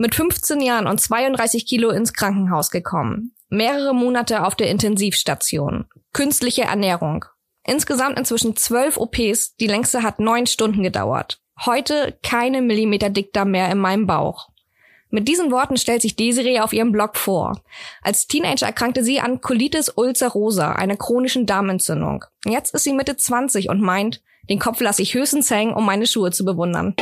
Mit 15 Jahren und 32 Kilo ins Krankenhaus gekommen. Mehrere Monate auf der Intensivstation. Künstliche Ernährung. Insgesamt inzwischen zwölf OPs. Die längste hat neun Stunden gedauert. Heute keine Millimeter Dickdarm mehr in meinem Bauch. Mit diesen Worten stellt sich Desiree auf ihrem Blog vor. Als Teenager erkrankte sie an Colitis ulcerosa, einer chronischen Darmentzündung. Jetzt ist sie Mitte 20 und meint, den Kopf lasse ich höchstens hängen, um meine Schuhe zu bewundern.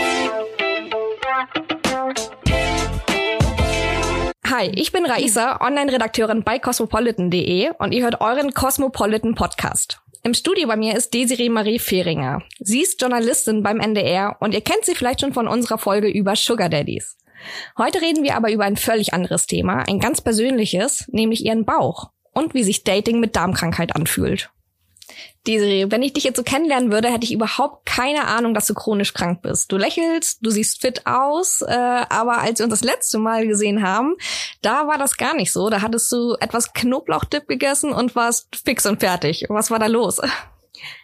Hi, ich bin Raisa, Online-Redakteurin bei cosmopolitan.de und ihr hört euren Cosmopolitan Podcast. Im Studio bei mir ist Desiree Marie Fehringer. Sie ist Journalistin beim NDR und ihr kennt sie vielleicht schon von unserer Folge über Sugar Daddies. Heute reden wir aber über ein völlig anderes Thema, ein ganz persönliches, nämlich ihren Bauch und wie sich Dating mit Darmkrankheit anfühlt. Desiree, wenn ich dich jetzt so kennenlernen würde, hätte ich überhaupt keine Ahnung, dass du chronisch krank bist. Du lächelst, du siehst fit aus, äh, aber als wir uns das letzte Mal gesehen haben, da war das gar nicht so. Da hattest du etwas Knoblauchdip gegessen und warst fix und fertig. Was war da los?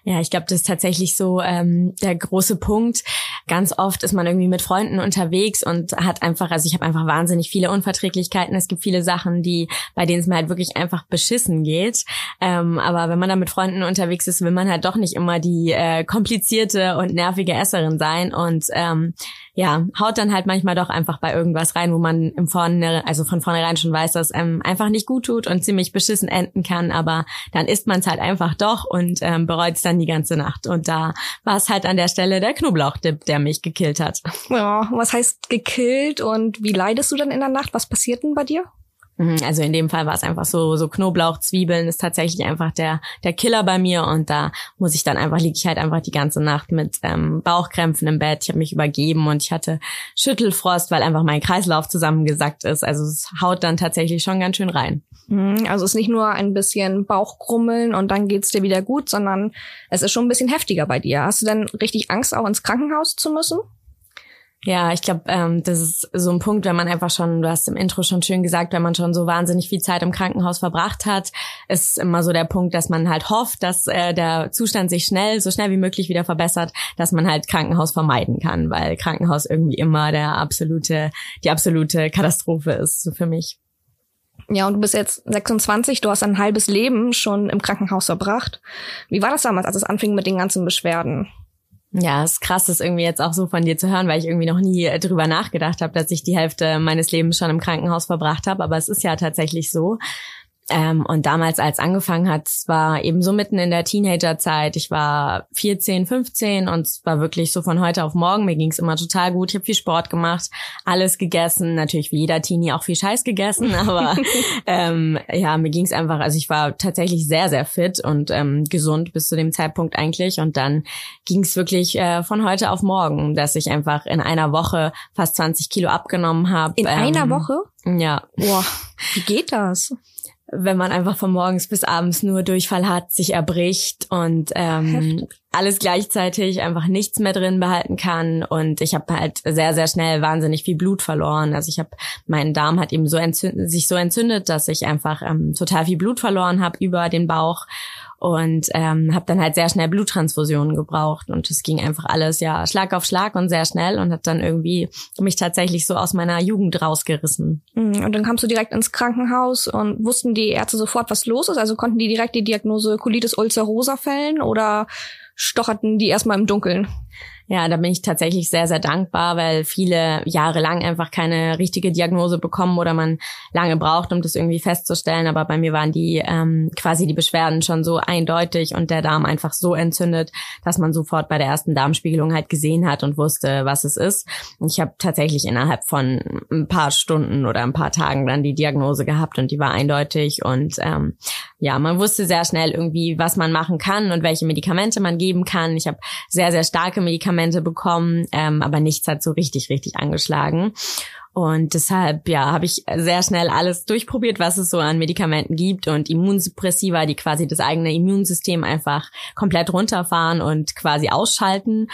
Ja, ich glaube, das ist tatsächlich so ähm, der große Punkt. Ganz oft ist man irgendwie mit Freunden unterwegs und hat einfach, also ich habe einfach wahnsinnig viele Unverträglichkeiten. Es gibt viele Sachen, die, bei denen es mir halt wirklich einfach beschissen geht. Ähm, aber wenn man da mit Freunden unterwegs ist, will man halt doch nicht immer die äh, komplizierte und nervige Esserin sein. Und ähm, ja, haut dann halt manchmal doch einfach bei irgendwas rein, wo man im Vorne, also von vornherein schon weiß, dass ähm, einfach nicht gut tut und ziemlich beschissen enden kann, aber dann isst man es halt einfach doch und ähm, bereut es dann die ganze Nacht. Und da war es halt an der Stelle der Knoblauchdip, der mich gekillt hat. Ja, was heißt gekillt und wie leidest du dann in der Nacht? Was passiert denn bei dir? Mhm, also in dem Fall war es einfach so, so Knoblauch, Zwiebeln ist tatsächlich einfach der, der Killer bei mir und da muss ich dann einfach, liege ich halt einfach die ganze Nacht mit ähm, Bauchkrämpfen im Bett. Ich habe mich übergeben und ich hatte Schüttelfrost, weil einfach mein Kreislauf zusammengesackt ist. Also es haut dann tatsächlich schon ganz schön rein. Mhm, also es ist nicht nur ein bisschen Bauchkrummeln und dann geht's dir wieder gut, sondern es ist schon ein bisschen heftiger bei dir. Hast du denn richtig Angst, auch ins Krankenhaus zu müssen? Ja, ich glaube, ähm, das ist so ein Punkt, wenn man einfach schon, du hast im Intro schon schön gesagt, wenn man schon so wahnsinnig viel Zeit im Krankenhaus verbracht hat, ist immer so der Punkt, dass man halt hofft, dass äh, der Zustand sich schnell, so schnell wie möglich wieder verbessert, dass man halt Krankenhaus vermeiden kann, weil Krankenhaus irgendwie immer der absolute, die absolute Katastrophe ist so für mich. Ja, und du bist jetzt 26, du hast ein halbes Leben schon im Krankenhaus verbracht. Wie war das damals, als es anfing mit den ganzen Beschwerden? Ja, es ist krass, das irgendwie jetzt auch so von dir zu hören, weil ich irgendwie noch nie äh, drüber nachgedacht habe, dass ich die Hälfte meines Lebens schon im Krankenhaus verbracht habe. Aber es ist ja tatsächlich so. Ähm, und damals, als angefangen hat, es war eben so mitten in der Teenagerzeit. Ich war 14, 15 und es war wirklich so von heute auf morgen. Mir ging es immer total gut. Ich habe viel Sport gemacht, alles gegessen. Natürlich wie jeder Teenie auch viel Scheiß gegessen, aber ähm, ja, mir ging es einfach. Also ich war tatsächlich sehr, sehr fit und ähm, gesund bis zu dem Zeitpunkt eigentlich. Und dann ging es wirklich äh, von heute auf morgen, dass ich einfach in einer Woche fast 20 Kilo abgenommen habe. In ähm, einer Woche? Ja. Boah, wie geht das? Wenn man einfach von morgens bis abends nur Durchfall hat, sich erbricht und ähm, alles gleichzeitig einfach nichts mehr drin behalten kann. Und ich habe halt sehr sehr schnell wahnsinnig viel Blut verloren. Also ich habe mein Darm hat eben so entzündet, sich so entzündet, dass ich einfach ähm, total viel Blut verloren habe über den Bauch und ähm, habe dann halt sehr schnell Bluttransfusionen gebraucht und es ging einfach alles ja Schlag auf Schlag und sehr schnell und hat dann irgendwie mich tatsächlich so aus meiner Jugend rausgerissen. Mhm, und dann kamst du direkt ins Krankenhaus und wussten die Ärzte sofort, was los ist? Also konnten die direkt die Diagnose Colitis ulcerosa fällen oder stocherten die erstmal im Dunkeln? Ja, da bin ich tatsächlich sehr, sehr dankbar, weil viele Jahre lang einfach keine richtige Diagnose bekommen oder man lange braucht, um das irgendwie festzustellen. Aber bei mir waren die ähm, quasi die Beschwerden schon so eindeutig und der Darm einfach so entzündet, dass man sofort bei der ersten Darmspiegelung halt gesehen hat und wusste, was es ist. Und ich habe tatsächlich innerhalb von ein paar Stunden oder ein paar Tagen dann die Diagnose gehabt und die war eindeutig und ähm, ja, man wusste sehr schnell irgendwie, was man machen kann und welche Medikamente man geben kann. Ich habe sehr, sehr starke Medikamente bekommen, ähm, aber nichts hat so richtig, richtig angeschlagen. Und deshalb, ja, habe ich sehr schnell alles durchprobiert, was es so an Medikamenten gibt und Immunsuppressiva, die quasi das eigene Immunsystem einfach komplett runterfahren und quasi ausschalten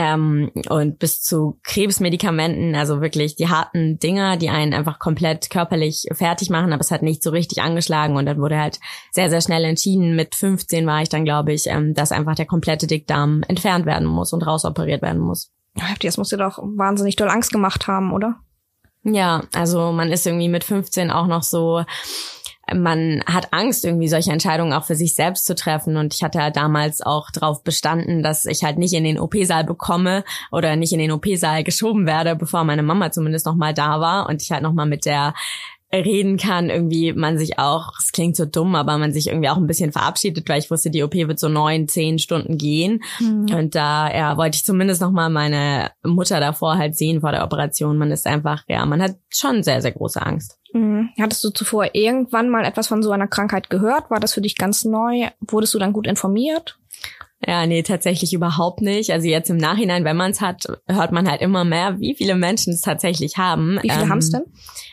ähm, und bis zu Krebsmedikamenten, also wirklich die harten Dinger, die einen einfach komplett körperlich fertig machen, aber es hat nicht so richtig angeschlagen und dann wurde halt sehr, sehr schnell entschieden, mit 15 war ich dann, glaube ich, ähm, dass einfach der komplette Dickdarm entfernt werden muss und rausoperiert werden muss. Heftig, das muss dir doch wahnsinnig doll Angst gemacht haben, oder? Ja, also man ist irgendwie mit 15 auch noch so man hat Angst, irgendwie solche Entscheidungen auch für sich selbst zu treffen. Und ich hatte halt damals auch darauf bestanden, dass ich halt nicht in den OP-Saal bekomme oder nicht in den OP-Saal geschoben werde, bevor meine Mama zumindest noch mal da war und ich halt noch mal mit der reden kann, irgendwie man sich auch, es klingt so dumm, aber man sich irgendwie auch ein bisschen verabschiedet, weil ich wusste, die OP wird so neun, zehn Stunden gehen. Mhm. Und da ja, wollte ich zumindest noch mal meine Mutter davor halt sehen vor der Operation. Man ist einfach, ja, man hat schon sehr, sehr große Angst. Mhm. Hattest du zuvor irgendwann mal etwas von so einer Krankheit gehört? War das für dich ganz neu? Wurdest du dann gut informiert? Ja, nee, tatsächlich überhaupt nicht. Also jetzt im Nachhinein, wenn man es hat, hört man halt immer mehr, wie viele Menschen es tatsächlich haben. Wie viele ähm, haben es denn?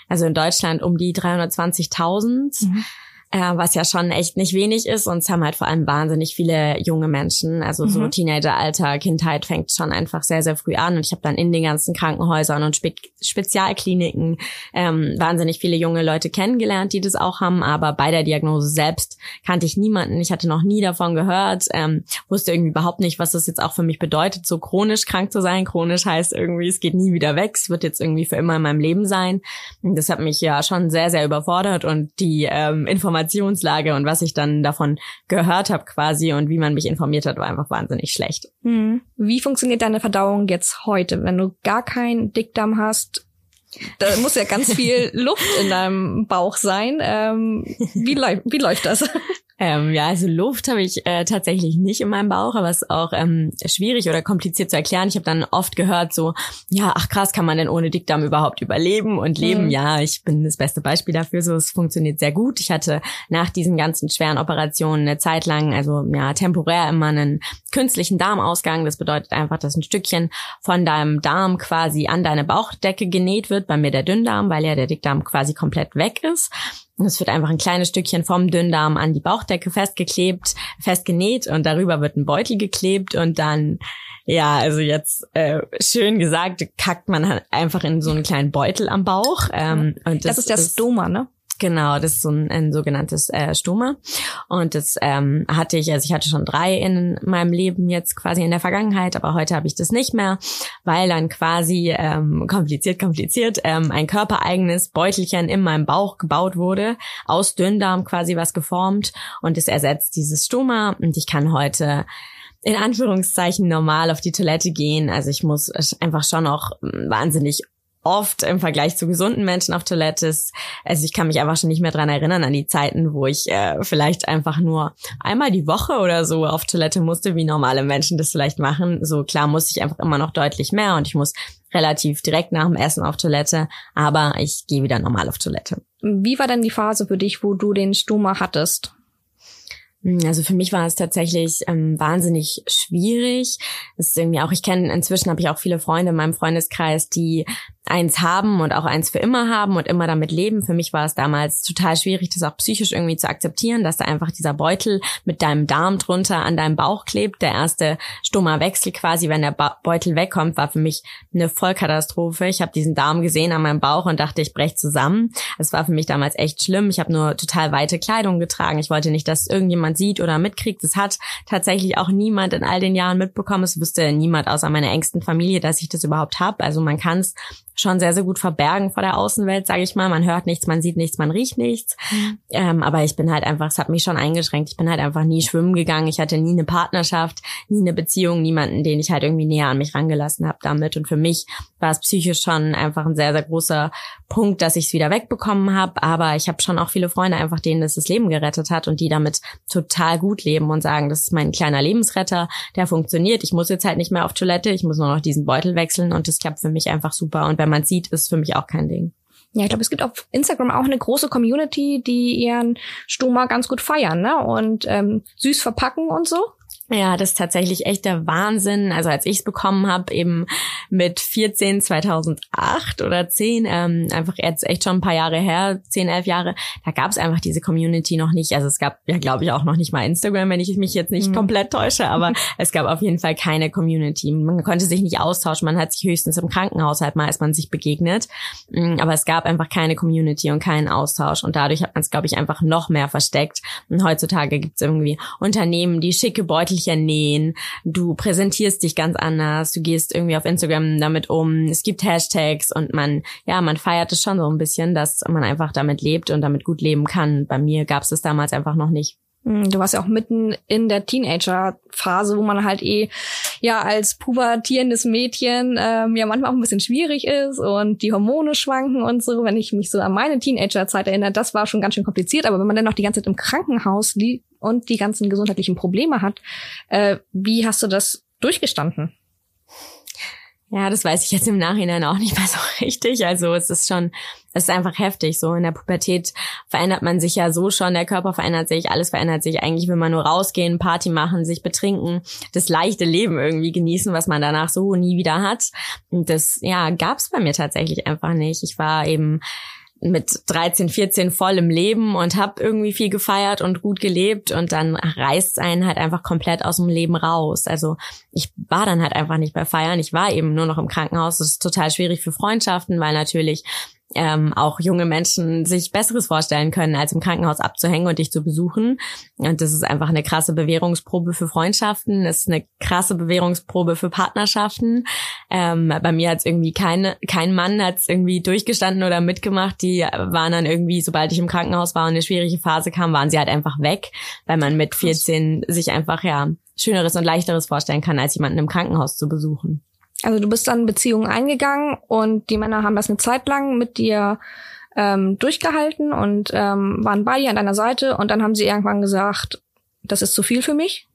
Also in Deutschland um die 320.000. Mhm äh, was ja schon echt nicht wenig ist. Und es haben halt vor allem wahnsinnig viele junge Menschen. Also so mhm. Teenageralter, Kindheit fängt schon einfach sehr, sehr früh an. Und ich habe dann in den ganzen Krankenhäusern und Spe Spezialkliniken ähm, wahnsinnig viele junge Leute kennengelernt, die das auch haben. Aber bei der Diagnose selbst kannte ich niemanden. Ich hatte noch nie davon gehört, ähm, wusste irgendwie überhaupt nicht, was das jetzt auch für mich bedeutet, so chronisch krank zu sein. Chronisch heißt irgendwie, es geht nie wieder weg. Es wird jetzt irgendwie für immer in meinem Leben sein. Und das hat mich ja schon sehr, sehr überfordert. Und die ähm, Informationen Informationslage und was ich dann davon gehört habe quasi und wie man mich informiert hat, war einfach wahnsinnig schlecht. Hm. Wie funktioniert deine Verdauung jetzt heute, wenn du gar keinen Dickdarm hast? Da muss ja ganz viel Luft in deinem Bauch sein. Ähm, wie, läuft wie läuft das? Ähm, ja, also Luft habe ich äh, tatsächlich nicht in meinem Bauch, aber es ist auch ähm, schwierig oder kompliziert zu erklären. Ich habe dann oft gehört so, ja, ach krass, kann man denn ohne Dickdarm überhaupt überleben und leben? Mhm. Ja, ich bin das beste Beispiel dafür. So, es funktioniert sehr gut. Ich hatte nach diesen ganzen schweren Operationen eine Zeit lang, also ja, temporär immer einen künstlichen Darmausgang. Das bedeutet einfach, dass ein Stückchen von deinem Darm quasi an deine Bauchdecke genäht wird. Bei mir der Dünndarm, weil ja der Dickdarm quasi komplett weg ist. Es wird einfach ein kleines Stückchen vom Dünndarm an die Bauchdecke festgeklebt, festgenäht und darüber wird ein Beutel geklebt und dann, ja, also jetzt äh, schön gesagt, kackt man halt einfach in so einen kleinen Beutel am Bauch. Ähm, und das, das ist der Stoma, ne? Genau, das ist so ein, ein sogenanntes äh, Stoma. Und das ähm, hatte ich, also ich hatte schon drei in meinem Leben jetzt quasi in der Vergangenheit, aber heute habe ich das nicht mehr, weil dann quasi ähm, kompliziert, kompliziert ähm, ein körpereigenes Beutelchen in meinem Bauch gebaut wurde, aus Dünndarm quasi was geformt und es ersetzt dieses Stoma und ich kann heute in Anführungszeichen normal auf die Toilette gehen. Also ich muss einfach schon auch wahnsinnig oft im Vergleich zu gesunden Menschen auf Toilette ist. Also ich kann mich einfach schon nicht mehr dran erinnern an die Zeiten, wo ich äh, vielleicht einfach nur einmal die Woche oder so auf Toilette musste, wie normale Menschen das vielleicht machen. So klar muss ich einfach immer noch deutlich mehr und ich muss relativ direkt nach dem Essen auf Toilette, aber ich gehe wieder normal auf Toilette. Wie war denn die Phase für dich, wo du den Stoma hattest? Hm, also für mich war es tatsächlich ähm, wahnsinnig schwierig. Das ist irgendwie auch, ich kenne inzwischen habe ich auch viele Freunde in meinem Freundeskreis, die eins haben und auch eins für immer haben und immer damit leben. Für mich war es damals total schwierig, das auch psychisch irgendwie zu akzeptieren, dass da einfach dieser Beutel mit deinem Darm drunter an deinem Bauch klebt. Der erste Stoma-Wechsel quasi, wenn der Beutel wegkommt, war für mich eine Vollkatastrophe. Ich habe diesen Darm gesehen an meinem Bauch und dachte, ich brech zusammen. Es war für mich damals echt schlimm. Ich habe nur total weite Kleidung getragen. Ich wollte nicht, dass irgendjemand sieht oder mitkriegt. Das hat tatsächlich auch niemand in all den Jahren mitbekommen. Es wusste niemand außer meiner engsten Familie, dass ich das überhaupt habe. Also man kann es schon sehr, sehr gut verbergen vor der Außenwelt, sage ich mal. Man hört nichts, man sieht nichts, man riecht nichts. Mhm. Ähm, aber ich bin halt einfach, es hat mich schon eingeschränkt. Ich bin halt einfach nie schwimmen gegangen. Ich hatte nie eine Partnerschaft, nie eine Beziehung, niemanden, den ich halt irgendwie näher an mich rangelassen habe damit. Und für mich war es psychisch schon einfach ein sehr, sehr großer Punkt, dass ich es wieder wegbekommen habe. Aber ich habe schon auch viele Freunde einfach, denen das das Leben gerettet hat und die damit total gut leben und sagen, das ist mein kleiner Lebensretter, der funktioniert. Ich muss jetzt halt nicht mehr auf Toilette, ich muss nur noch diesen Beutel wechseln und das klappt für mich einfach super. Und wenn man sieht, ist für mich auch kein Ding. Ja, ich glaube, es gibt auf Instagram auch eine große Community, die ihren Stoma ganz gut feiern, ne? Und ähm, süß verpacken und so. Ja, das ist tatsächlich echt der Wahnsinn. Also als ich es bekommen habe, eben mit 14, 2008 oder 10, ähm, einfach jetzt echt schon ein paar Jahre her, 10, 11 Jahre, da gab es einfach diese Community noch nicht. Also es gab ja, glaube ich, auch noch nicht mal Instagram, wenn ich mich jetzt nicht mhm. komplett täusche, aber es gab auf jeden Fall keine Community. Man konnte sich nicht austauschen, man hat sich höchstens im Krankenhaus halt mal, als man sich begegnet. Mm, aber es gab einfach keine Community und keinen Austausch und dadurch hat man es, glaube ich, einfach noch mehr versteckt. Und heutzutage gibt es irgendwie Unternehmen, die schicke Beutel sportlicher nähen, du präsentierst dich ganz anders, du gehst irgendwie auf Instagram damit um, es gibt Hashtags und man, ja, man feiert es schon so ein bisschen, dass man einfach damit lebt und damit gut leben kann. Bei mir gab es damals einfach noch nicht. Hm, du warst ja auch mitten in der Teenager-Phase, wo man halt eh ja als pubertierendes Mädchen ähm, ja manchmal auch ein bisschen schwierig ist und die Hormone schwanken und so. Wenn ich mich so an meine Teenager-Zeit erinnere, das war schon ganz schön kompliziert. Aber wenn man dann noch die ganze Zeit im Krankenhaus liegt und die ganzen gesundheitlichen Probleme hat, äh, wie hast du das durchgestanden? Ja, das weiß ich jetzt im Nachhinein auch nicht mehr so richtig. Also es ist schon, es ist einfach heftig. So in der Pubertät verändert man sich ja so schon, der Körper verändert sich, alles verändert sich. Eigentlich will man nur rausgehen, Party machen, sich betrinken, das leichte Leben irgendwie genießen, was man danach so nie wieder hat. Und das, ja, gab's bei mir tatsächlich einfach nicht. Ich war eben mit 13, 14 voll im Leben und habe irgendwie viel gefeiert und gut gelebt und dann reißt einen halt einfach komplett aus dem Leben raus. Also ich war dann halt einfach nicht bei Feiern, ich war eben nur noch im Krankenhaus. Das ist total schwierig für Freundschaften, weil natürlich ähm, auch junge Menschen sich Besseres vorstellen können, als im Krankenhaus abzuhängen und dich zu besuchen. Und das ist einfach eine krasse Bewährungsprobe für Freundschaften, das ist eine krasse Bewährungsprobe für Partnerschaften. Ähm, bei mir hat es irgendwie keine, kein Mann hat es irgendwie durchgestanden oder mitgemacht. Die waren dann irgendwie, sobald ich im Krankenhaus war und eine schwierige Phase kam, waren sie halt einfach weg, weil man mit 14 sich einfach ja Schöneres und Leichteres vorstellen kann, als jemanden im Krankenhaus zu besuchen. Also du bist dann Beziehungen eingegangen und die Männer haben das eine Zeit lang mit dir ähm, durchgehalten und ähm, waren bei dir an deiner Seite und dann haben sie irgendwann gesagt, das ist zu viel für mich.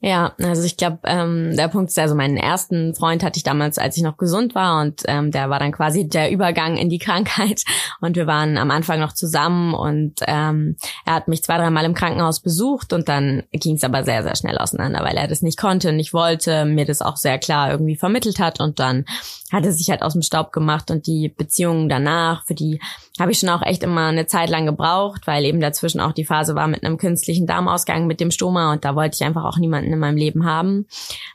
Ja, also ich glaube, ähm, der Punkt ist, also meinen ersten Freund hatte ich damals, als ich noch gesund war und ähm, der war dann quasi der Übergang in die Krankheit. Und wir waren am Anfang noch zusammen und ähm, er hat mich zwei, dreimal im Krankenhaus besucht und dann ging es aber sehr, sehr schnell auseinander, weil er das nicht konnte, nicht wollte, mir das auch sehr klar irgendwie vermittelt hat. Und dann hat er sich halt aus dem Staub gemacht und die Beziehungen danach, für die habe ich schon auch echt immer eine Zeit lang gebraucht, weil eben dazwischen auch die Phase war mit einem künstlichen Darmausgang mit dem Stoma und da wollte ich einfach auch niemanden in meinem Leben haben.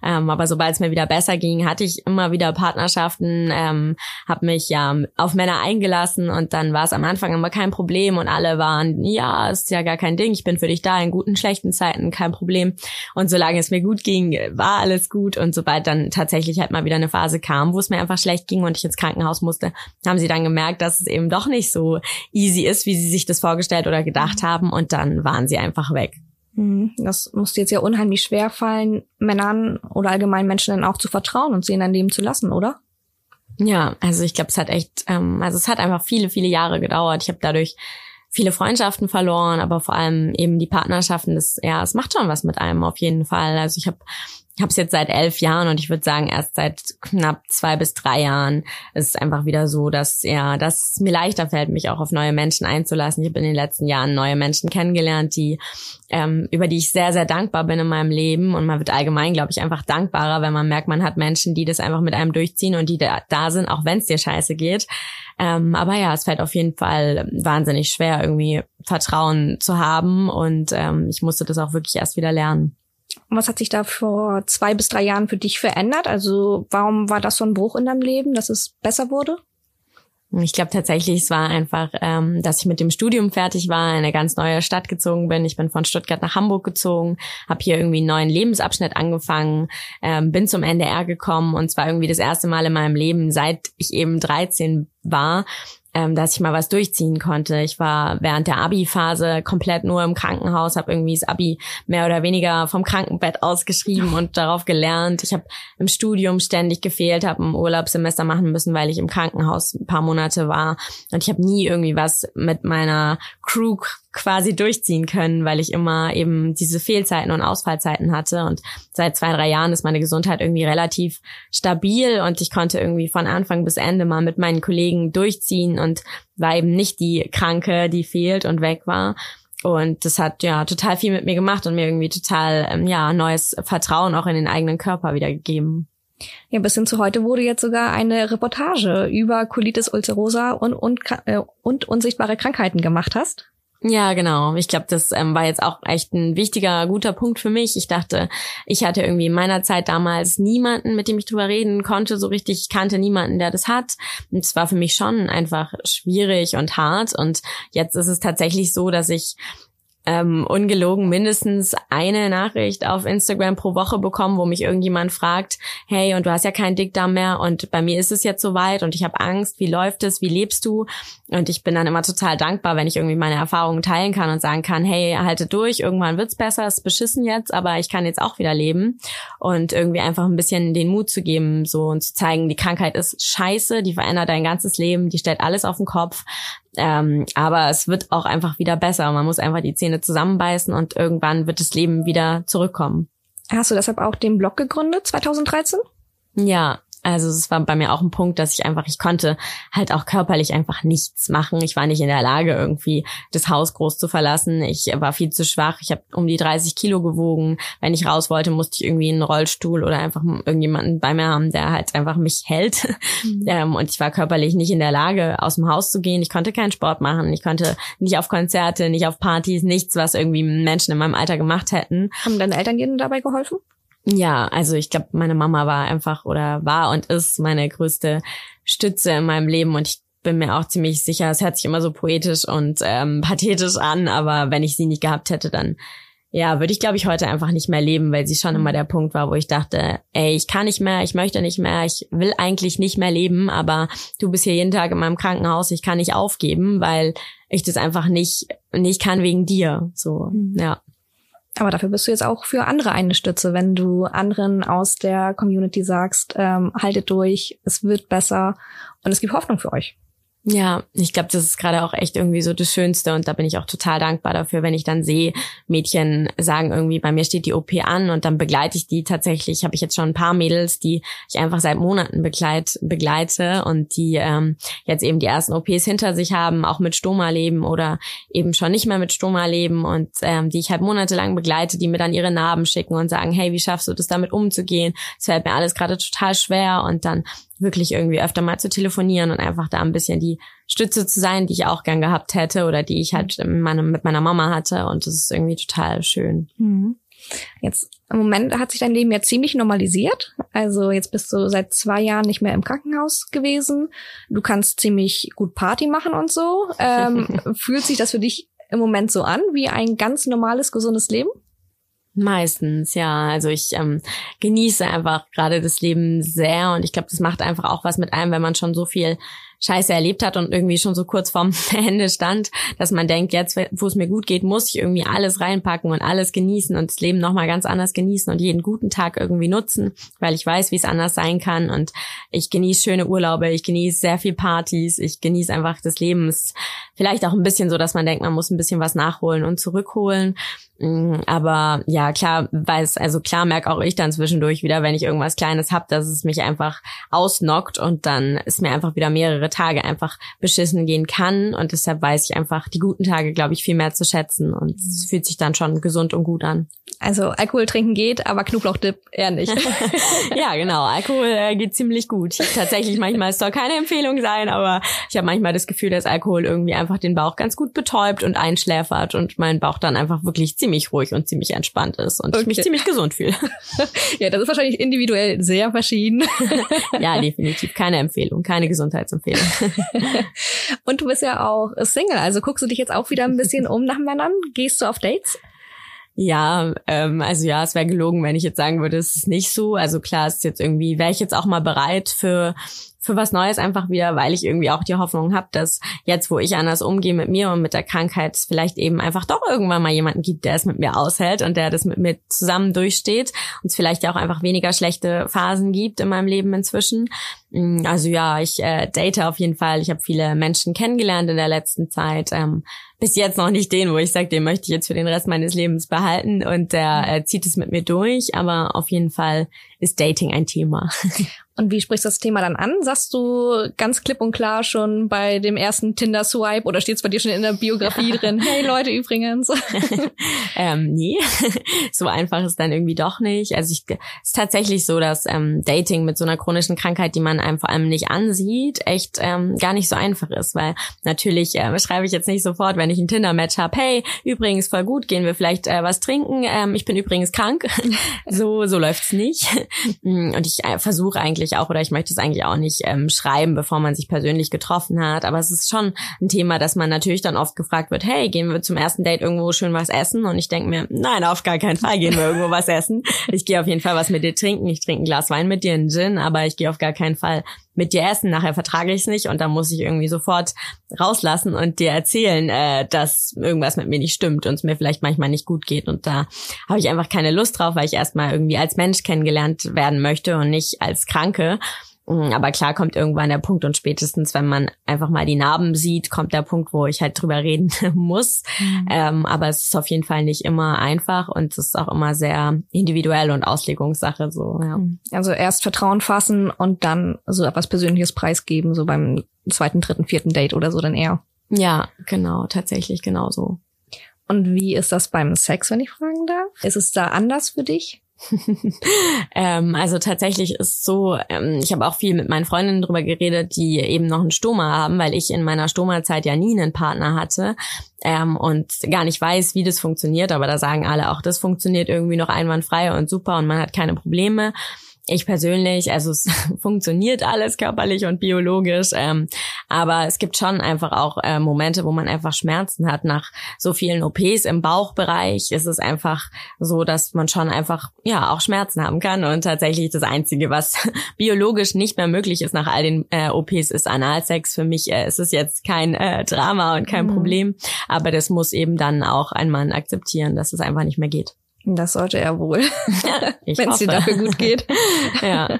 Ähm, aber sobald es mir wieder besser ging, hatte ich immer wieder Partnerschaften, ähm, habe mich ja auf Männer eingelassen und dann war es am Anfang immer kein Problem und alle waren, ja, ist ja gar kein Ding, ich bin für dich da in guten, schlechten Zeiten, kein Problem. Und solange es mir gut ging, war alles gut und sobald dann tatsächlich halt mal wieder eine Phase kam, wo es mir einfach schlecht ging und ich ins Krankenhaus musste, haben sie dann gemerkt, dass es eben doch nicht so easy ist, wie sie sich das vorgestellt oder gedacht haben und dann waren sie einfach weg. Mhm. Das muss jetzt ja unheimlich schwer fallen, Männern oder allgemein Menschen dann auch zu vertrauen und sie in dein Leben zu lassen, oder? Ja, also ich glaube, es hat echt, ähm, also es hat einfach viele, viele Jahre gedauert. Ich habe dadurch viele Freundschaften verloren, aber vor allem eben die Partnerschaften. Das, ja, es macht schon was mit einem auf jeden Fall. Also ich habe habe es jetzt seit elf Jahren und ich würde sagen, erst seit knapp zwei bis drei Jahren ist es einfach wieder so, dass ja, dass es mir leichter fällt, mich auch auf neue Menschen einzulassen. Ich habe in den letzten Jahren neue Menschen kennengelernt, die ähm, über die ich sehr, sehr dankbar bin in meinem Leben. Und man wird allgemein, glaube ich, einfach dankbarer, wenn man merkt, man hat Menschen, die das einfach mit einem durchziehen und die da, da sind, auch wenn es dir scheiße geht. Ähm, aber ja, es fällt auf jeden Fall wahnsinnig schwer, irgendwie Vertrauen zu haben. Und ähm, ich musste das auch wirklich erst wieder lernen. Was hat sich da vor zwei bis drei Jahren für dich verändert? Also warum war das so ein Bruch in deinem Leben, dass es besser wurde? Ich glaube tatsächlich, es war einfach, ähm, dass ich mit dem Studium fertig war, in eine ganz neue Stadt gezogen bin. Ich bin von Stuttgart nach Hamburg gezogen, habe hier irgendwie einen neuen Lebensabschnitt angefangen, ähm, bin zum NDR gekommen und zwar irgendwie das erste Mal in meinem Leben, seit ich eben 13 war, ähm, dass ich mal was durchziehen konnte. Ich war während der Abi-Phase komplett nur im Krankenhaus, habe irgendwie das Abi mehr oder weniger vom Krankenbett ausgeschrieben und darauf gelernt. Ich habe im Studium ständig gefehlt, habe ein Urlaubssemester machen müssen, weil ich im Krankenhaus ein paar Monate war. Und ich habe nie irgendwie was mit meiner Crew quasi durchziehen können, weil ich immer eben diese Fehlzeiten und Ausfallzeiten hatte. Und seit zwei, drei Jahren ist meine Gesundheit irgendwie relativ stabil und ich konnte irgendwie von Anfang bis Ende mal mit meinen Kollegen durchziehen und war eben nicht die Kranke, die fehlt und weg war. Und das hat ja total viel mit mir gemacht und mir irgendwie total ähm, ja neues Vertrauen auch in den eigenen Körper wieder gegeben. Ja, bis hin zu heute wurde jetzt sogar eine Reportage über Colitis ulcerosa und, und, äh, und unsichtbare Krankheiten gemacht hast. Ja, genau. Ich glaube, das ähm, war jetzt auch echt ein wichtiger, guter Punkt für mich. Ich dachte, ich hatte irgendwie in meiner Zeit damals niemanden, mit dem ich drüber reden konnte, so richtig. Ich kannte niemanden, der das hat. Und es war für mich schon einfach schwierig und hart. Und jetzt ist es tatsächlich so, dass ich ähm, ungelogen mindestens eine Nachricht auf Instagram pro Woche bekommen, wo mich irgendjemand fragt, hey, und du hast ja keinen Dickdarm mehr und bei mir ist es jetzt soweit und ich habe Angst, wie läuft es, wie lebst du? Und ich bin dann immer total dankbar, wenn ich irgendwie meine Erfahrungen teilen kann und sagen kann, hey, halte durch, irgendwann wird's besser, ist beschissen jetzt, aber ich kann jetzt auch wieder leben und irgendwie einfach ein bisschen den Mut zu geben, so und zu zeigen, die Krankheit ist scheiße, die verändert dein ganzes Leben, die stellt alles auf den Kopf, ähm, aber es wird auch einfach wieder besser. Man muss einfach die Zähne zusammenbeißen und irgendwann wird das Leben wieder zurückkommen. Hast du deshalb auch den Blog gegründet 2013? Ja, also es war bei mir auch ein Punkt, dass ich einfach, ich konnte halt auch körperlich einfach nichts machen. Ich war nicht in der Lage, irgendwie das Haus groß zu verlassen. Ich war viel zu schwach. Ich habe um die 30 Kilo gewogen. Wenn ich raus wollte, musste ich irgendwie einen Rollstuhl oder einfach irgendjemanden bei mir haben, der halt einfach mich hält. Mhm. Ähm, und ich war körperlich nicht in der Lage, aus dem Haus zu gehen. Ich konnte keinen Sport machen. Ich konnte nicht auf Konzerte, nicht auf Partys, nichts, was irgendwie Menschen in meinem Alter gemacht hätten. Haben deine Eltern dir dabei geholfen? Ja, also ich glaube, meine Mama war einfach oder war und ist meine größte Stütze in meinem Leben und ich bin mir auch ziemlich sicher, es hört sich immer so poetisch und ähm, pathetisch an, aber wenn ich sie nicht gehabt hätte, dann ja, würde ich glaube ich heute einfach nicht mehr leben, weil sie schon immer der Punkt war, wo ich dachte, ey, ich kann nicht mehr, ich möchte nicht mehr, ich will eigentlich nicht mehr leben, aber du bist hier jeden Tag in meinem Krankenhaus, ich kann nicht aufgeben, weil ich das einfach nicht nicht kann wegen dir, so, mhm. ja. Aber dafür bist du jetzt auch für andere eine Stütze, wenn du anderen aus der Community sagst, ähm, haltet durch, es wird besser und es gibt Hoffnung für euch. Ja, ich glaube, das ist gerade auch echt irgendwie so das Schönste und da bin ich auch total dankbar dafür, wenn ich dann sehe, Mädchen sagen irgendwie, bei mir steht die OP an und dann begleite ich die tatsächlich. Habe ich jetzt schon ein paar Mädels, die ich einfach seit Monaten begleit, begleite und die ähm, jetzt eben die ersten OPs hinter sich haben, auch mit Stoma leben oder eben schon nicht mehr mit Stoma leben und ähm, die ich halt monatelang begleite, die mir dann ihre Narben schicken und sagen, hey, wie schaffst du das damit umzugehen? Es fällt mir alles gerade total schwer und dann wirklich irgendwie öfter mal zu telefonieren und einfach da ein bisschen die Stütze zu sein, die ich auch gern gehabt hätte oder die ich halt mit meiner, mit meiner Mama hatte. Und das ist irgendwie total schön. Mhm. Jetzt im Moment hat sich dein Leben ja ziemlich normalisiert. Also jetzt bist du seit zwei Jahren nicht mehr im Krankenhaus gewesen. Du kannst ziemlich gut Party machen und so. Ähm, fühlt sich das für dich im Moment so an wie ein ganz normales, gesundes Leben? Meistens, ja. Also ich ähm, genieße einfach gerade das Leben sehr und ich glaube, das macht einfach auch was mit einem, wenn man schon so viel Scheiße erlebt hat und irgendwie schon so kurz vorm Ende stand, dass man denkt, jetzt, wo es mir gut geht, muss ich irgendwie alles reinpacken und alles genießen und das Leben nochmal ganz anders genießen und jeden guten Tag irgendwie nutzen, weil ich weiß, wie es anders sein kann und ich genieße schöne Urlaube, ich genieße sehr viel Partys, ich genieße einfach das Leben. Es ist vielleicht auch ein bisschen so, dass man denkt, man muss ein bisschen was nachholen und zurückholen. Mm, aber ja, klar, weiß, also klar merke auch ich dann zwischendurch wieder, wenn ich irgendwas Kleines hab, dass es mich einfach ausnockt und dann ist mir einfach wieder mehrere Tage einfach beschissen gehen kann. Und deshalb weiß ich einfach die guten Tage, glaube ich, viel mehr zu schätzen. Und es fühlt sich dann schon gesund und gut an. Also Alkohol trinken geht, aber Knoblauchdip eher nicht. ja, genau. Alkohol äh, geht ziemlich gut. Tatsächlich manchmal es soll keine Empfehlung sein, aber ich habe manchmal das Gefühl, dass Alkohol irgendwie einfach den Bauch ganz gut betäubt und einschläfert und mein Bauch dann einfach wirklich ziemlich ruhig und ziemlich entspannt ist und okay. ich mich ziemlich gesund fühle. ja, das ist wahrscheinlich individuell sehr verschieden. ja, definitiv keine Empfehlung, keine Gesundheitsempfehlung. und du bist ja auch Single, also guckst du dich jetzt auch wieder ein bisschen um nach Männern? Gehst du auf Dates? Ja, ähm, also ja, es wäre gelogen, wenn ich jetzt sagen würde, es ist nicht so. Also klar, ist jetzt irgendwie, wäre ich jetzt auch mal bereit für für was Neues einfach wieder, weil ich irgendwie auch die Hoffnung habe, dass jetzt, wo ich anders umgehe mit mir und mit der Krankheit, es vielleicht eben einfach doch irgendwann mal jemanden gibt, der es mit mir aushält und der das mit mir zusammen durchsteht und es vielleicht ja auch einfach weniger schlechte Phasen gibt in meinem Leben inzwischen. Mm, also ja, ich äh, date auf jeden Fall. Ich habe viele Menschen kennengelernt in der letzten Zeit. Ähm, bis jetzt noch nicht den, wo ich sage, den möchte ich jetzt für den Rest meines Lebens behalten und der äh, zieht es mit mir durch. Aber auf jeden Fall ist Dating ein Thema. Und wie sprichst du das Thema dann an? Sagst du ganz klipp und klar schon bei dem ersten Tinder-Swipe oder steht es bei dir schon in der Biografie drin? Hey Leute, übrigens. ähm, nee, so einfach ist dann irgendwie doch nicht. Also ich, es ist tatsächlich so, dass ähm, Dating mit so einer chronischen Krankheit, die man einem vor allem nicht ansieht, echt ähm, gar nicht so einfach ist, weil natürlich äh, schreibe ich jetzt nicht sofort, wenn ich ein Tinder-Match habe, hey, übrigens voll gut, gehen wir vielleicht äh, was trinken, ähm, ich bin übrigens krank. so, so läuft's nicht. Und ich äh, versuche eigentlich auch, oder ich möchte es eigentlich auch nicht ähm, schreiben, bevor man sich persönlich getroffen hat. Aber es ist schon ein Thema, dass man natürlich dann oft gefragt wird, hey, gehen wir zum ersten Date irgendwo schön was essen? Und ich denke mir, nein, auf gar keinen Fall gehen wir irgendwo was essen. Ich gehe auf jeden Fall was mit dir trinken. Ich trinke ein Glas Wein mit dir, einen Gin, aber ich gehe auf gar keinen Fall mit dir essen. Nachher vertrage ich es nicht und dann muss ich irgendwie sofort rauslassen und dir erzählen, äh, dass irgendwas mit mir nicht stimmt und es mir vielleicht manchmal nicht gut geht. Und da habe ich einfach keine Lust drauf, weil ich erstmal irgendwie als Mensch kennengelernt werden möchte und nicht als Kranke. Mm, aber klar kommt irgendwann der Punkt und spätestens, wenn man einfach mal die Narben sieht, kommt der Punkt, wo ich halt drüber reden muss. Mhm. Ähm, aber es ist auf jeden Fall nicht immer einfach und es ist auch immer sehr individuell und Auslegungssache so. Ja. Mhm. Also erst Vertrauen fassen und dann so etwas Persönliches preisgeben, so beim zweiten, dritten, vierten Date oder so dann eher. Ja, genau, tatsächlich genauso. Und wie ist das beim Sex, wenn ich fragen darf? Ist es da anders für dich? ähm, also tatsächlich ist so, ähm, ich habe auch viel mit meinen Freundinnen drüber geredet, die eben noch einen Stoma haben, weil ich in meiner Stoma-Zeit ja nie einen Partner hatte ähm, und gar nicht weiß, wie das funktioniert. Aber da sagen alle auch, das funktioniert irgendwie noch einwandfrei und super und man hat keine Probleme ich persönlich, also es funktioniert alles körperlich und biologisch, ähm, aber es gibt schon einfach auch äh, Momente, wo man einfach Schmerzen hat. Nach so vielen OPs im Bauchbereich ist es einfach so, dass man schon einfach ja auch Schmerzen haben kann und tatsächlich das Einzige, was biologisch nicht mehr möglich ist nach all den äh, OPs, ist Analsex. Für mich äh, ist es jetzt kein äh, Drama und kein mhm. Problem, aber das muss eben dann auch ein Mann akzeptieren, dass es einfach nicht mehr geht. Das sollte er wohl, wenn es dir dafür gut geht. ja.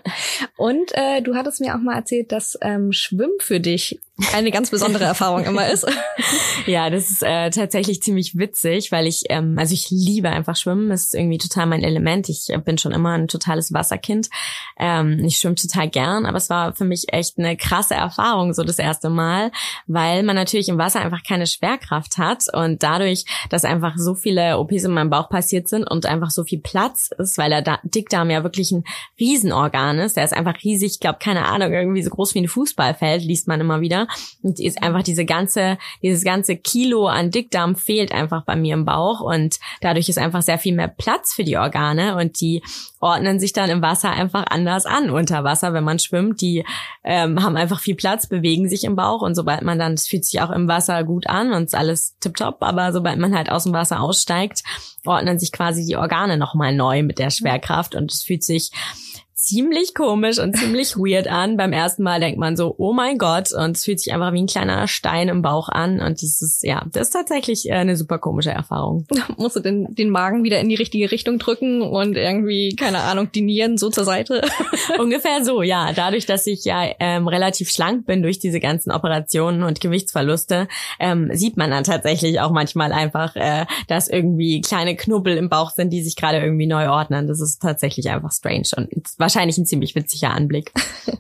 Und äh, du hattest mir auch mal erzählt, dass ähm, Schwimmen für dich eine ganz besondere Erfahrung immer ist. ja, das ist äh, tatsächlich ziemlich witzig, weil ich, ähm, also ich liebe einfach Schwimmen. Das ist irgendwie total mein Element. Ich bin schon immer ein totales Wasserkind. Ähm, ich schwimme total gern, aber es war für mich echt eine krasse Erfahrung, so das erste Mal, weil man natürlich im Wasser einfach keine Schwerkraft hat und dadurch, dass einfach so viele OPs in meinem Bauch passiert sind und einfach so viel Platz ist, weil der Dickdarm ja wirklich ein Riesenorgan ist. Der ist einfach riesig, ich glaube, keine Ahnung, irgendwie so groß wie ein Fußballfeld, liest man immer wieder. Und ist einfach diese ganze, dieses ganze Kilo an Dickdarm fehlt einfach bei mir im Bauch und dadurch ist einfach sehr viel mehr Platz für die Organe und die ordnen sich dann im Wasser einfach anders an unter Wasser, wenn man schwimmt. Die ähm, haben einfach viel Platz, bewegen sich im Bauch und sobald man dann, es fühlt sich auch im Wasser gut an und ist alles tipptopp, aber sobald man halt aus dem Wasser aussteigt, ordnen sich quasi die Organe nochmal neu mit der Schwerkraft und es fühlt sich ziemlich komisch und ziemlich weird an. Beim ersten Mal denkt man so, oh mein Gott, und es fühlt sich einfach wie ein kleiner Stein im Bauch an. Und das ist, ja, das ist tatsächlich äh, eine super komische Erfahrung. Musst du den, den Magen wieder in die richtige Richtung drücken und irgendwie, keine Ahnung, die Nieren so zur Seite? Ungefähr so, ja. Dadurch, dass ich ja ähm, relativ schlank bin durch diese ganzen Operationen und Gewichtsverluste, ähm, sieht man dann tatsächlich auch manchmal einfach, äh, dass irgendwie kleine Knubbel im Bauch sind, die sich gerade irgendwie neu ordnen. Das ist tatsächlich einfach strange und wahrscheinlich ein ziemlich witziger Anblick.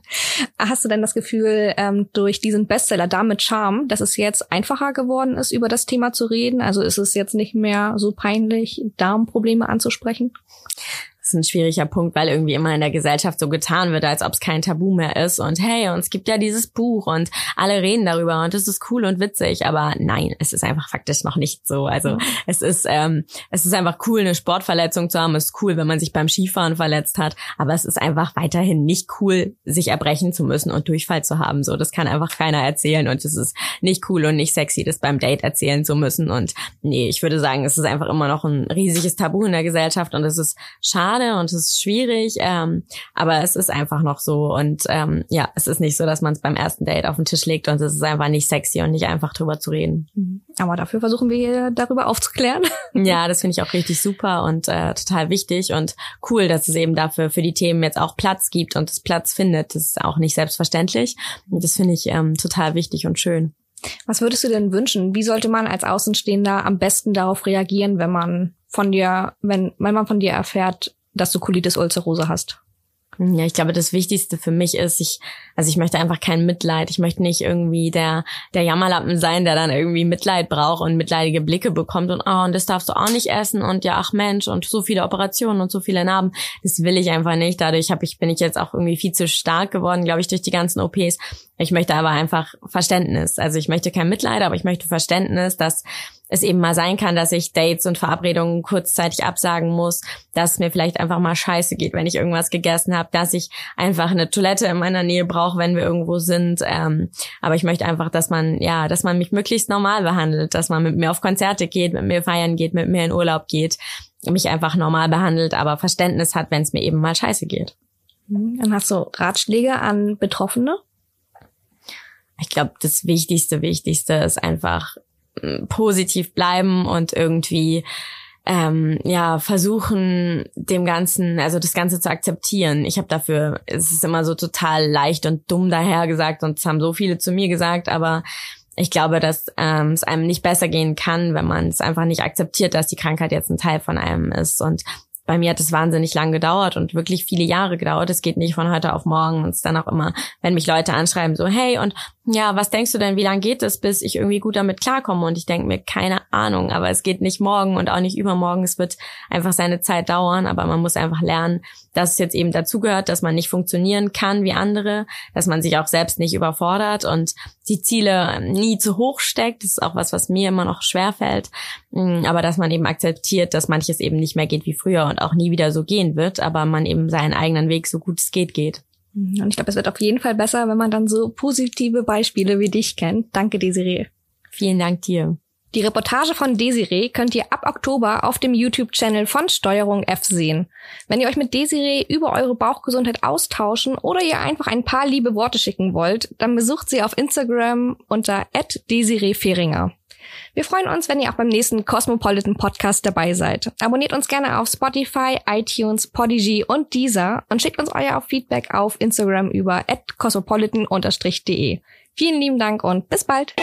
Hast du denn das Gefühl, ähm, durch diesen Bestseller damit Charme, dass es jetzt einfacher geworden ist, über das Thema zu reden? Also ist es jetzt nicht mehr so peinlich, Darmprobleme anzusprechen? Ist ein schwieriger Punkt, weil irgendwie immer in der Gesellschaft so getan wird, als ob es kein Tabu mehr ist. Und hey, und es gibt ja dieses Buch und alle reden darüber und es ist cool und witzig. Aber nein, es ist einfach faktisch noch nicht so. Also es ist, ähm, es ist einfach cool, eine Sportverletzung zu haben. Es ist cool, wenn man sich beim Skifahren verletzt hat. Aber es ist einfach weiterhin nicht cool, sich erbrechen zu müssen und Durchfall zu haben. So, das kann einfach keiner erzählen. Und es ist nicht cool und nicht sexy, das beim Date erzählen zu müssen. Und nee, ich würde sagen, es ist einfach immer noch ein riesiges Tabu in der Gesellschaft und es ist schade schade und es ist schwierig, ähm, aber es ist einfach noch so und ähm, ja, es ist nicht so, dass man es beim ersten Date auf den Tisch legt und es ist einfach nicht sexy und nicht einfach drüber zu reden. Mhm. Aber dafür versuchen wir hier darüber aufzuklären. Ja, das finde ich auch richtig super und äh, total wichtig und cool, dass es eben dafür für die Themen jetzt auch Platz gibt und es Platz findet. Das ist auch nicht selbstverständlich und das finde ich ähm, total wichtig und schön. Was würdest du denn wünschen? Wie sollte man als Außenstehender am besten darauf reagieren, wenn man von dir, wenn, wenn man von dir erfährt, dass du Colitis ulcerosa hast? Ja, ich glaube, das Wichtigste für mich ist, ich, also ich möchte einfach kein Mitleid. Ich möchte nicht irgendwie der, der Jammerlappen sein, der dann irgendwie Mitleid braucht und mitleidige Blicke bekommt und, oh, und das darfst du auch nicht essen und ja, ach Mensch, und so viele Operationen und so viele Narben. Das will ich einfach nicht. Dadurch habe ich, bin ich jetzt auch irgendwie viel zu stark geworden, glaube ich, durch die ganzen OPs Ich möchte aber einfach Verständnis. Also ich möchte kein Mitleid, aber ich möchte Verständnis, dass es eben mal sein kann, dass ich Dates und Verabredungen kurzzeitig absagen muss, dass mir vielleicht einfach mal scheiße geht, wenn ich irgendwas gegessen habe, dass ich einfach eine Toilette in meiner Nähe brauche, wenn wir irgendwo sind. Ähm, aber ich möchte einfach, dass man, ja, dass man mich möglichst normal behandelt, dass man mit mir auf Konzerte geht, mit mir feiern geht, mit mir in Urlaub geht, mich einfach normal behandelt, aber Verständnis hat, wenn es mir eben mal scheiße geht. Dann hast du Ratschläge an Betroffene? Ich glaube, das Wichtigste, Wichtigste ist einfach positiv bleiben und irgendwie ähm, ja versuchen dem Ganzen, also das Ganze zu akzeptieren. Ich habe dafür, es ist immer so total leicht und dumm daher gesagt und es haben so viele zu mir gesagt, aber ich glaube, dass ähm, es einem nicht besser gehen kann, wenn man es einfach nicht akzeptiert, dass die Krankheit jetzt ein Teil von einem ist und bei mir hat es wahnsinnig lang gedauert und wirklich viele Jahre gedauert. Es geht nicht von heute auf morgen. Und es dann auch immer, wenn mich Leute anschreiben, so, hey, und ja, was denkst du denn, wie lange geht es, bis ich irgendwie gut damit klarkomme? Und ich denke mir, keine Ahnung, aber es geht nicht morgen und auch nicht übermorgen. Es wird einfach seine Zeit dauern, aber man muss einfach lernen, dass es jetzt eben dazugehört, dass man nicht funktionieren kann wie andere, dass man sich auch selbst nicht überfordert und die Ziele nie zu hoch steckt. Das ist auch was, was mir immer noch schwer fällt. Mm, aber dass man eben akzeptiert, dass manches eben nicht mehr geht wie früher und auch nie wieder so gehen wird, aber man eben seinen eigenen Weg so gut es geht geht. Und ich glaube, es wird auf jeden Fall besser, wenn man dann so positive Beispiele wie dich kennt. Danke, Desiree. Vielen Dank dir. Die Reportage von Desiree könnt ihr ab Oktober auf dem YouTube-Channel von Steuerung F sehen. Wenn ihr euch mit Desiree über eure Bauchgesundheit austauschen oder ihr einfach ein paar liebe Worte schicken wollt, dann besucht sie auf Instagram unter Desiree Fehringer. Wir freuen uns, wenn ihr auch beim nächsten Cosmopolitan Podcast dabei seid. Abonniert uns gerne auf Spotify, iTunes, Podigy und Deezer und schickt uns euer Feedback auf Instagram über cosmopolitan-de. Vielen lieben Dank und bis bald.